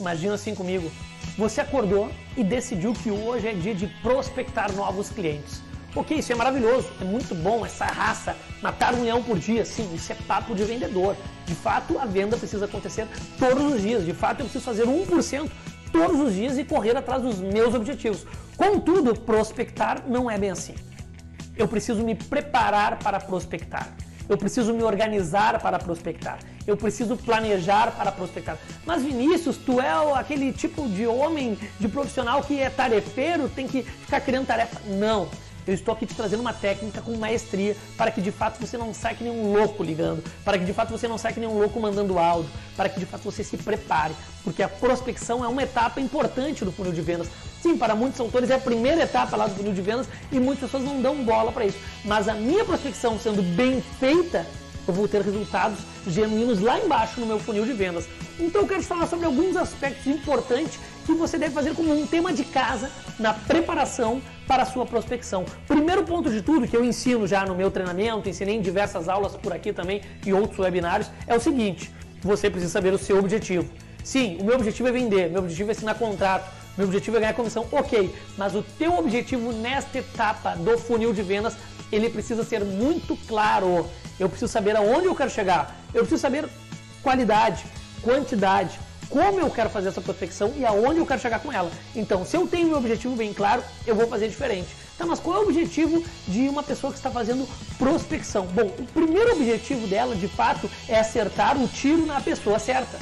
Imagina assim comigo. Você acordou e decidiu que hoje é dia de prospectar novos clientes. Ok, isso é maravilhoso, é muito bom essa raça, matar um leão por dia, sim, isso é papo de vendedor. De fato, a venda precisa acontecer todos os dias. De fato, eu preciso fazer 1% todos os dias e correr atrás dos meus objetivos. Contudo, prospectar não é bem assim. Eu preciso me preparar para prospectar. Eu preciso me organizar para prospectar. Eu preciso planejar para prospectar. Mas Vinícius, tu é aquele tipo de homem, de profissional que é tarefeiro, tem que ficar criando tarefa. Não. Eu estou aqui te trazendo uma técnica com maestria para que de fato você não saia que nem um louco ligando, para que de fato você não saia que nem um louco mandando áudio, para que de fato você se prepare, porque a prospecção é uma etapa importante do funil de vendas. Sim, para muitos autores é a primeira etapa lá do funil de vendas e muitas pessoas não dão bola para isso. Mas a minha prospecção sendo bem feita, eu vou ter resultados genuínos lá embaixo no meu funil de vendas. Então eu quero te falar sobre alguns aspectos importantes que você deve fazer como um tema de casa na preparação para a sua prospecção. Primeiro ponto de tudo que eu ensino já no meu treinamento, ensinei em diversas aulas por aqui também e outros webinários, é o seguinte: você precisa saber o seu objetivo. Sim, o meu objetivo é vender, meu objetivo é assinar contrato, meu objetivo é ganhar comissão, ok, mas o teu objetivo nesta etapa do funil de vendas, ele precisa ser muito claro. Eu preciso saber aonde eu quero chegar, eu preciso saber qualidade, quantidade, como eu quero fazer essa prospecção e aonde eu quero chegar com ela. Então, se eu tenho meu objetivo bem claro, eu vou fazer diferente. Tá, mas qual é o objetivo de uma pessoa que está fazendo prospecção? Bom, o primeiro objetivo dela, de fato, é acertar o tiro na pessoa certa.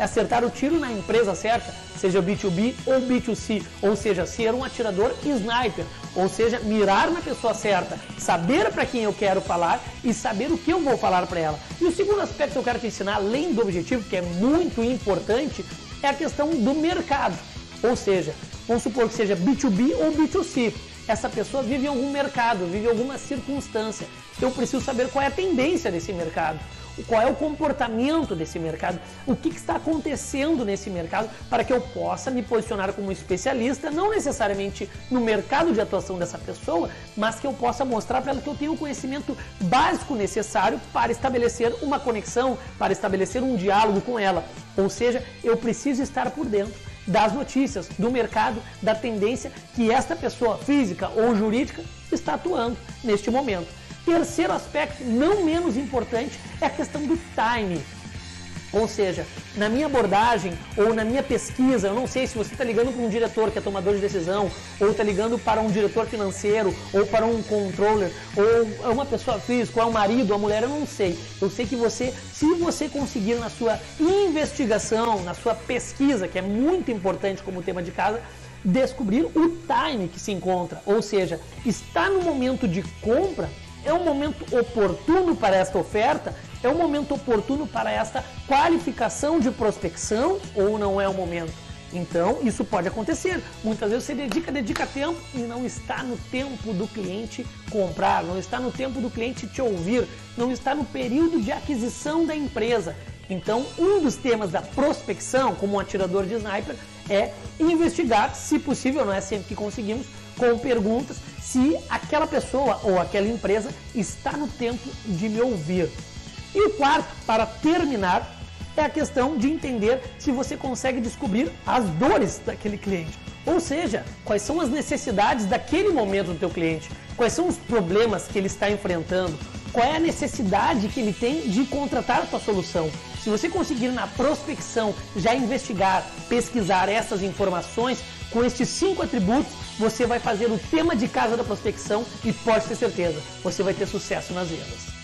É acertar o tiro na empresa certa, seja B2B ou B2C, ou seja, ser um atirador sniper, ou seja, mirar na pessoa certa, saber para quem eu quero falar e saber o que eu vou falar para ela. E o segundo aspecto que eu quero te ensinar, além do objetivo, que é muito importante, é a questão do mercado. Ou seja, vamos supor que seja B2B ou B2C. Essa pessoa vive em algum mercado, vive em alguma circunstância. Eu preciso saber qual é a tendência desse mercado qual é o comportamento desse mercado, o que, que, está acontecendo nesse mercado, para que eu possa me posicionar como especialista, não necessariamente no mercado de atuação dessa pessoa, mas que eu possa mostrar para ela que eu tenho o conhecimento básico necessário para estabelecer uma conexão, para estabelecer um diálogo com ela. Ou seja, eu preciso estar por dentro das notícias, do mercado, da tendência que esta pessoa física ou jurídica está atuando neste momento. Terceiro aspecto, não menos importante, é a questão do time. Ou seja, na minha abordagem ou na minha pesquisa, eu não sei se você está ligando para um diretor que é tomador de decisão, ou está ligando para um diretor financeiro, ou para um controller, ou é uma pessoa física, ou é um marido, ou uma mulher, eu não sei. Eu sei que você, se você conseguir na sua investigação, na sua pesquisa, que é muito importante como tema de casa, descobrir o time que se encontra. Ou seja, está no momento de compra é um momento oportuno para esta oferta? É um momento oportuno para esta qualificação de prospecção ou não é o momento? Então, isso pode acontecer. Muitas vezes você dedica, dedica tempo e não está no tempo do cliente comprar, não está no tempo do cliente te ouvir, não está no período de aquisição da empresa. Então, um dos temas da prospecção, como um atirador de sniper, é investigar, se possível, não é sempre que conseguimos, com perguntas se aquela pessoa ou aquela empresa está no tempo de me ouvir. E o quarto, para terminar, é a questão de entender se você consegue descobrir as dores daquele cliente. Ou seja, quais são as necessidades daquele momento do teu cliente, quais são os problemas que ele está enfrentando, qual é a necessidade que ele tem de contratar a tua solução. Se você conseguir na prospecção já investigar, pesquisar essas informações, com estes cinco atributos, você vai fazer o tema de casa da prospecção e pode ter certeza, você vai ter sucesso nas vendas.